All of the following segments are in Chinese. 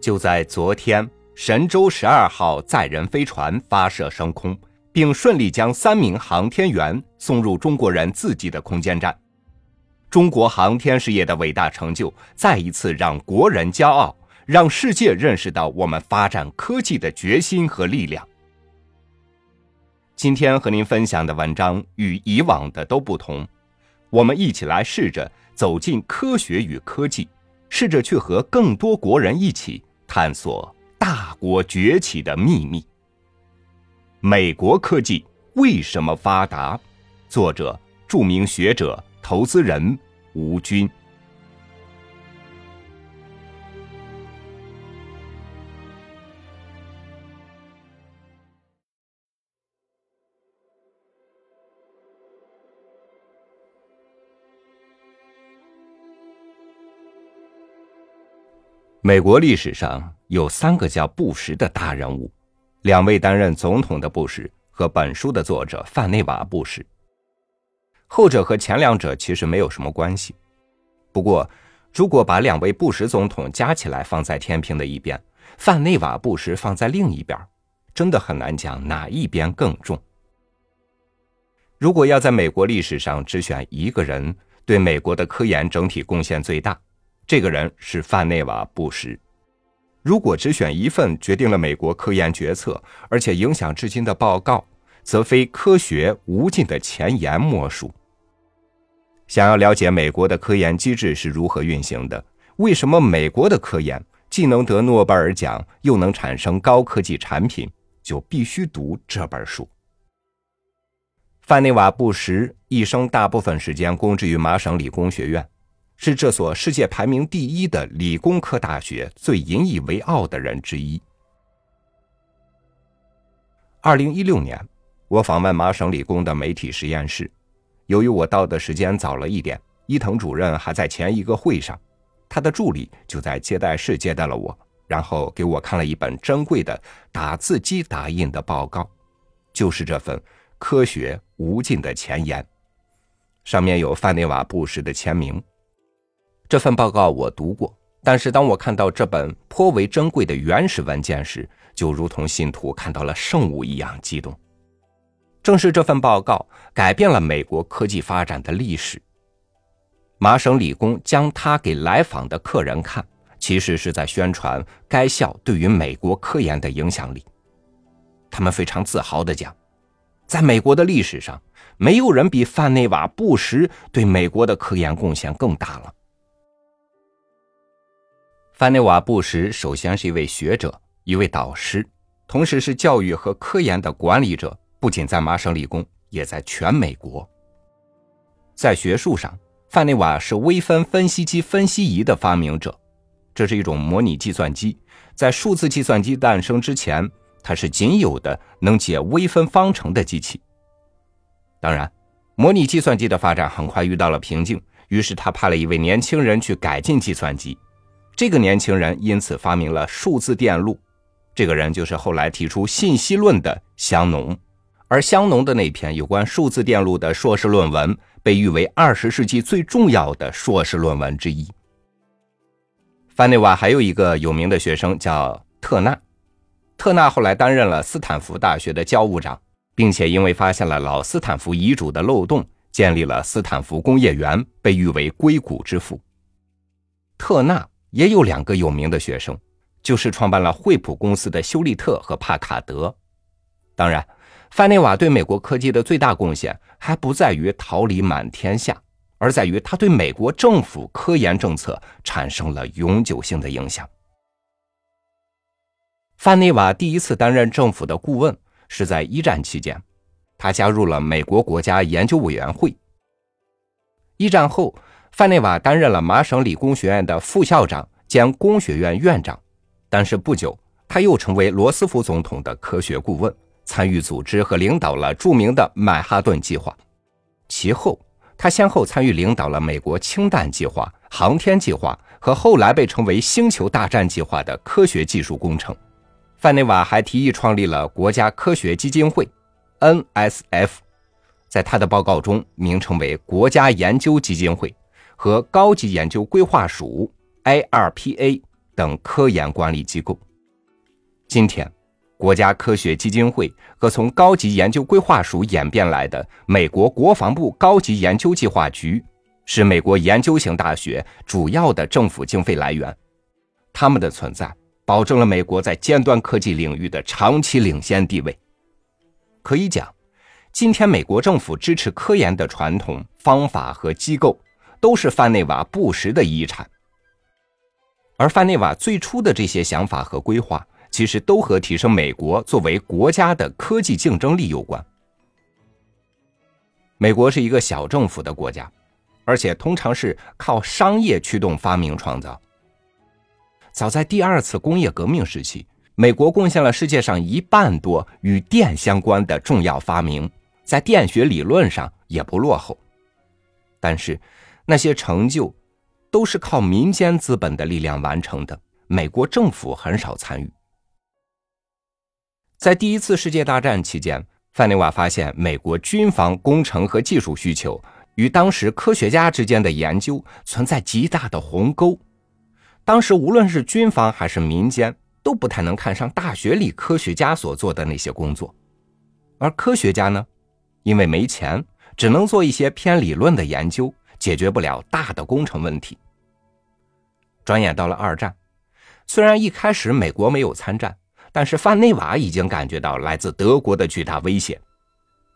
就在昨天，神舟十二号载人飞船发射升空，并顺利将三名航天员送入中国人自己的空间站。中国航天事业的伟大成就，再一次让国人骄傲，让世界认识到我们发展科技的决心和力量。今天和您分享的文章与以往的都不同，我们一起来试着走进科学与科技，试着去和更多国人一起探索大国崛起的秘密。美国科技为什么发达？作者：著名学者、投资人吴军。美国历史上有三个叫布什的大人物，两位担任总统的布什和本书的作者范内瓦·布什。后者和前两者其实没有什么关系。不过，如果把两位布什总统加起来放在天平的一边，范内瓦·布什放在另一边，真的很难讲哪一边更重。如果要在美国历史上只选一个人对美国的科研整体贡献最大，这个人是范内瓦·布什。如果只选一份决定了美国科研决策，而且影响至今的报告，则非科学无尽的前沿莫属。想要了解美国的科研机制是如何运行的，为什么美国的科研既能得诺贝尔奖，又能产生高科技产品，就必须读这本书。范内瓦·布什一生大部分时间供职于麻省理工学院。是这所世界排名第一的理工科大学最引以为傲的人之一。二零一六年，我访问麻省理工的媒体实验室，由于我到的时间早了一点，伊藤主任还在前一个会上，他的助理就在接待室接待了我，然后给我看了一本珍贵的打字机打印的报告，就是这份《科学无尽的前沿》，上面有范内瓦·布什的签名。这份报告我读过，但是当我看到这本颇为珍贵的原始文件时，就如同信徒看到了圣物一样激动。正是这份报告改变了美国科技发展的历史。麻省理工将它给来访的客人看，其实是在宣传该校对于美国科研的影响力。他们非常自豪地讲，在美国的历史上，没有人比范内瓦·布什对美国的科研贡献更大了。范内瓦·布什首先是一位学者，一位导师，同时是教育和科研的管理者。不仅在麻省理工，也在全美国。在学术上，范内瓦是微分分析机分析仪的发明者，这是一种模拟计算机。在数字计算机诞生之前，它是仅有的能解微分方程的机器。当然，模拟计算机的发展很快遇到了瓶颈，于是他派了一位年轻人去改进计算机。这个年轻人因此发明了数字电路，这个人就是后来提出信息论的香农，而香农的那篇有关数字电路的硕士论文被誉为二十世纪最重要的硕士论文之一。范内瓦还有一个有名的学生叫特纳，特纳后来担任了斯坦福大学的教务长，并且因为发现了老斯坦福遗嘱的漏洞，建立了斯坦福工业园，被誉为硅谷之父。特纳。也有两个有名的学生，就是创办了惠普公司的休利特和帕卡德。当然，范内瓦对美国科技的最大贡献还不在于桃李满天下，而在于他对美国政府科研政策产生了永久性的影响。范内瓦第一次担任政府的顾问是在一战期间，他加入了美国国家研究委员会。一战后。范内瓦担任了麻省理工学院的副校长兼工学院院长，但是不久他又成为罗斯福总统的科学顾问，参与组织和领导了著名的曼哈顿计划。其后，他先后参与领导了美国氢弹计划、航天计划和后来被称为“星球大战计划”的科学技术工程。范内瓦还提议创立了国家科学基金会 （NSF），在他的报告中名称为国家研究基金会。和高级研究规划署 （IRPA） 等科研管理机构。今天，国家科学基金会和从高级研究规划署演变来的美国国防部高级研究计划局，是美国研究型大学主要的政府经费来源。他们的存在保证了美国在尖端科技领域的长期领先地位。可以讲，今天美国政府支持科研的传统方法和机构，都是范内瓦·布什的遗产。而范内瓦最初的这些想法和规划，其实都和提升美国作为国家的科技竞争力有关。美国是一个小政府的国家，而且通常是靠商业驱动发明创造。早在第二次工业革命时期，美国贡献了世界上一半多与电相关的重要发明，在电学理论上也不落后。但是，那些成就。都是靠民间资本的力量完成的，美国政府很少参与。在第一次世界大战期间，范内瓦发现美国军防工程和技术需求与当时科学家之间的研究存在极大的鸿沟。当时无论是军方还是民间，都不太能看上大学里科学家所做的那些工作，而科学家呢，因为没钱，只能做一些偏理论的研究。解决不了大的工程问题。转眼到了二战，虽然一开始美国没有参战，但是范内瓦已经感觉到来自德国的巨大威胁。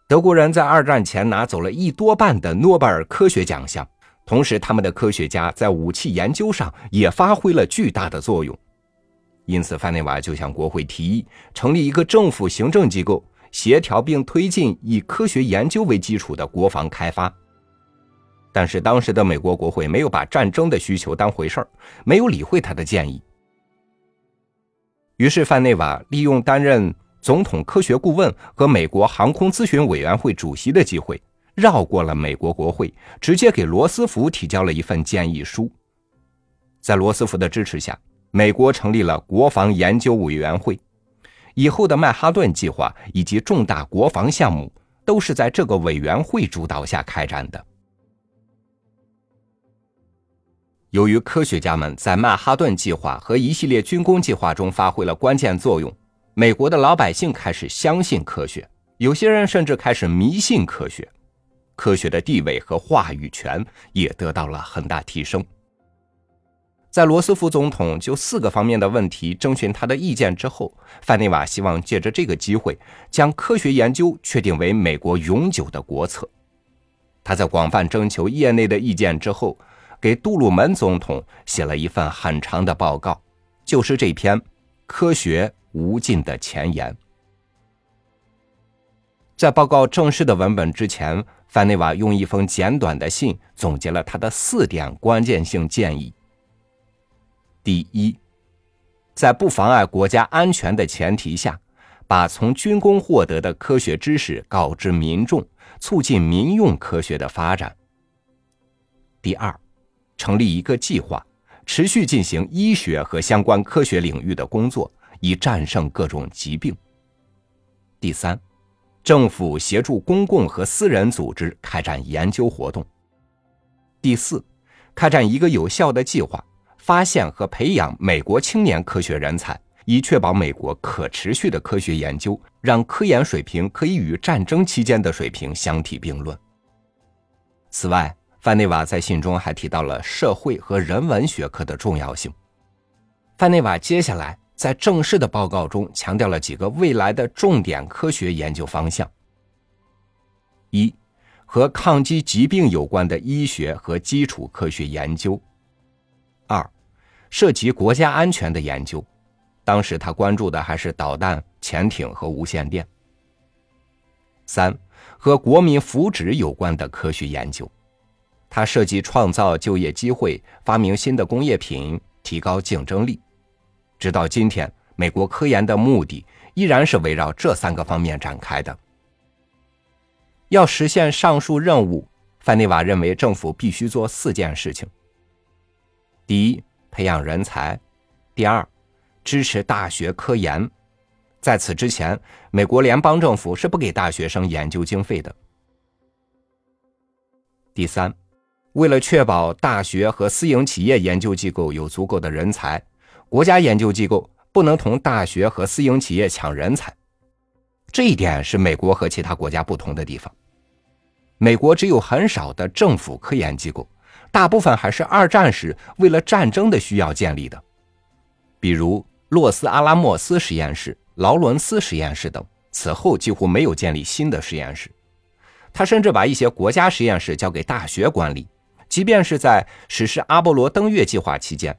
德国人在二战前拿走了一多半的诺贝尔科学奖项，同时他们的科学家在武器研究上也发挥了巨大的作用。因此，范内瓦就向国会提议成立一个政府行政机构，协调并推进以科学研究为基础的国防开发。但是当时的美国国会没有把战争的需求当回事儿，没有理会他的建议。于是范内瓦利用担任总统科学顾问和美国航空咨询委员会主席的机会，绕过了美国国会，直接给罗斯福提交了一份建议书。在罗斯福的支持下，美国成立了国防研究委员会，以后的曼哈顿计划以及重大国防项目都是在这个委员会主导下开展的。由于科学家们在曼哈顿计划和一系列军工计划中发挥了关键作用，美国的老百姓开始相信科学，有些人甚至开始迷信科学，科学的地位和话语权也得到了很大提升。在罗斯福总统就四个方面的问题征询他的意见之后，范内瓦希望借着这个机会将科学研究确定为美国永久的国策。他在广泛征求业内的意见之后。给杜鲁门总统写了一份很长的报告，就是这篇《科学无尽的前言》。在报告正式的文本之前，范内瓦用一封简短的信总结了他的四点关键性建议：第一，在不妨碍国家安全的前提下，把从军工获得的科学知识告知民众，促进民用科学的发展；第二，成立一个计划，持续进行医学和相关科学领域的工作，以战胜各种疾病。第三，政府协助公共和私人组织开展研究活动。第四，开展一个有效的计划，发现和培养美国青年科学人才，以确保美国可持续的科学研究，让科研水平可以与战争期间的水平相提并论。此外，范内瓦在信中还提到了社会和人文学科的重要性。范内瓦接下来在正式的报告中强调了几个未来的重点科学研究方向：一、和抗击疾病有关的医学和基础科学研究；二、涉及国家安全的研究，当时他关注的还是导弹、潜艇和无线电；三、和国民福祉有关的科学研究。他设计创造就业机会，发明新的工业品，提高竞争力。直到今天，美国科研的目的依然是围绕这三个方面展开的。要实现上述任务，范内瓦认为政府必须做四件事情：第一，培养人才；第二，支持大学科研。在此之前，美国联邦政府是不给大学生研究经费的。第三。为了确保大学和私营企业研究机构有足够的人才，国家研究机构不能同大学和私营企业抢人才，这一点是美国和其他国家不同的地方。美国只有很少的政府科研机构，大部分还是二战时为了战争的需要建立的，比如洛斯阿拉莫斯实验室、劳伦斯实验室等。此后几乎没有建立新的实验室。他甚至把一些国家实验室交给大学管理，即便是在实施阿波罗登月计划期间，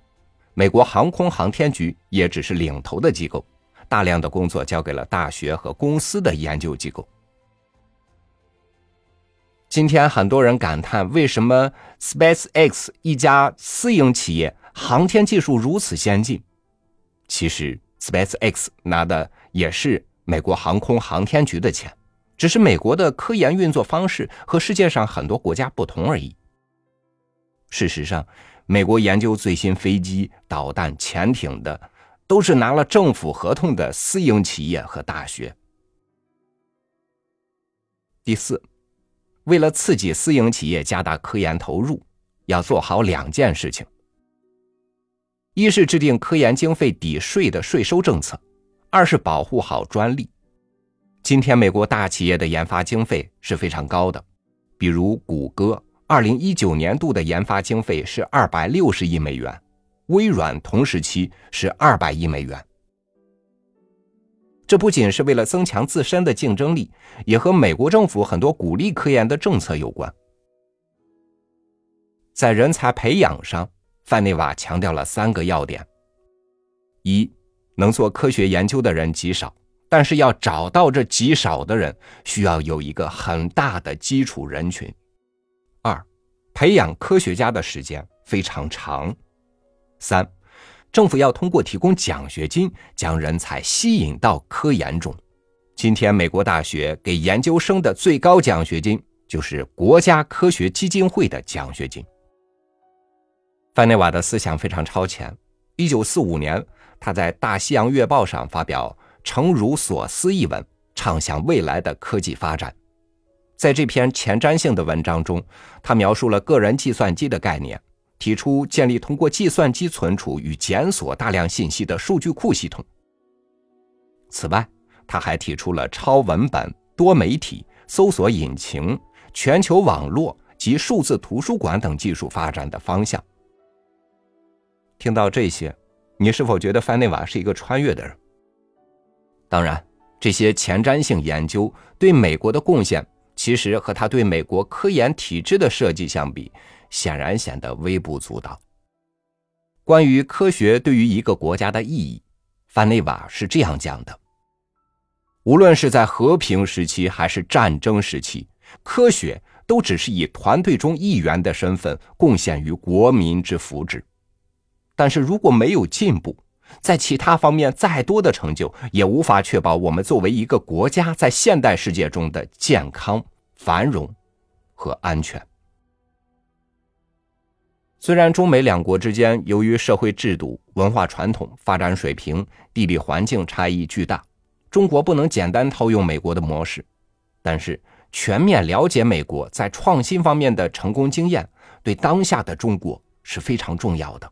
美国航空航天局也只是领头的机构，大量的工作交给了大学和公司的研究机构。今天很多人感叹，为什么 SpaceX 一家私营企业航天技术如此先进？其实 SpaceX 拿的也是美国航空航天局的钱，只是美国的科研运作方式和世界上很多国家不同而已。事实上，美国研究最新飞机、导弹、潜艇的，都是拿了政府合同的私营企业和大学。第四。为了刺激私营企业加大科研投入，要做好两件事情：一是制定科研经费抵税的税收政策；二是保护好专利。今天，美国大企业的研发经费是非常高的，比如谷歌，二零一九年度的研发经费是二百六十亿美元，微软同时期是二百亿美元。这不仅是为了增强自身的竞争力，也和美国政府很多鼓励科研的政策有关。在人才培养上，范内瓦强调了三个要点：一，能做科学研究的人极少，但是要找到这极少的人，需要有一个很大的基础人群；培养科学家的时间非常长；三。政府要通过提供奖学金，将人才吸引到科研中。今天，美国大学给研究生的最高奖学金就是国家科学基金会的奖学金。范内瓦的思想非常超前。一九四五年，他在《大西洋月报》上发表《诚如所思》一文，畅想未来的科技发展。在这篇前瞻性的文章中，他描述了个人计算机的概念。提出建立通过计算机存储与检索大量信息的数据库系统。此外，他还提出了超文本、多媒体、搜索引擎、全球网络及数字图书馆等技术发展的方向。听到这些，你是否觉得范内瓦是一个穿越的人？当然，这些前瞻性研究对美国的贡献，其实和他对美国科研体制的设计相比。显然显得微不足道。关于科学对于一个国家的意义，范内瓦是这样讲的：无论是在和平时期还是战争时期，科学都只是以团队中一员的身份贡献于国民之福祉。但是如果没有进步，在其他方面再多的成就，也无法确保我们作为一个国家在现代世界中的健康、繁荣和安全。虽然中美两国之间由于社会制度、文化传统、发展水平、地理环境差异巨大，中国不能简单套用美国的模式，但是全面了解美国在创新方面的成功经验，对当下的中国是非常重要的。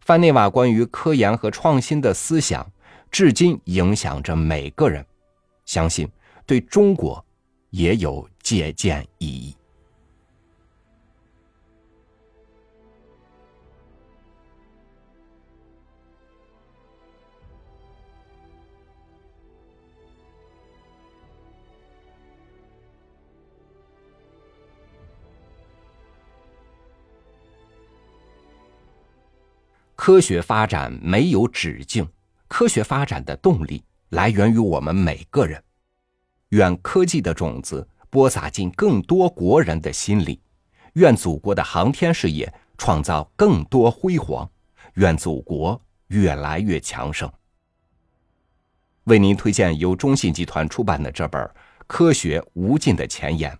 范内瓦关于科研和创新的思想，至今影响着每个人，相信对中国也有借鉴意义。科学发展没有止境，科学发展的动力来源于我们每个人。愿科技的种子播撒进更多国人的心里，愿祖国的航天事业创造更多辉煌，愿祖国越来越强盛。为您推荐由中信集团出版的这本《科学无尽的前沿》，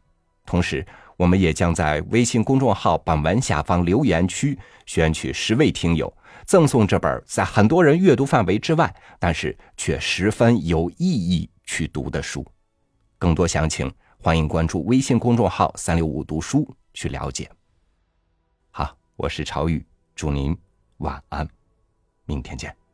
同时。我们也将在微信公众号本文下方留言区选取十位听友，赠送这本在很多人阅读范围之外，但是却十分有意义去读的书。更多详情，欢迎关注微信公众号“三六五读书”去了解。好，我是朝宇，祝您晚安。明天见。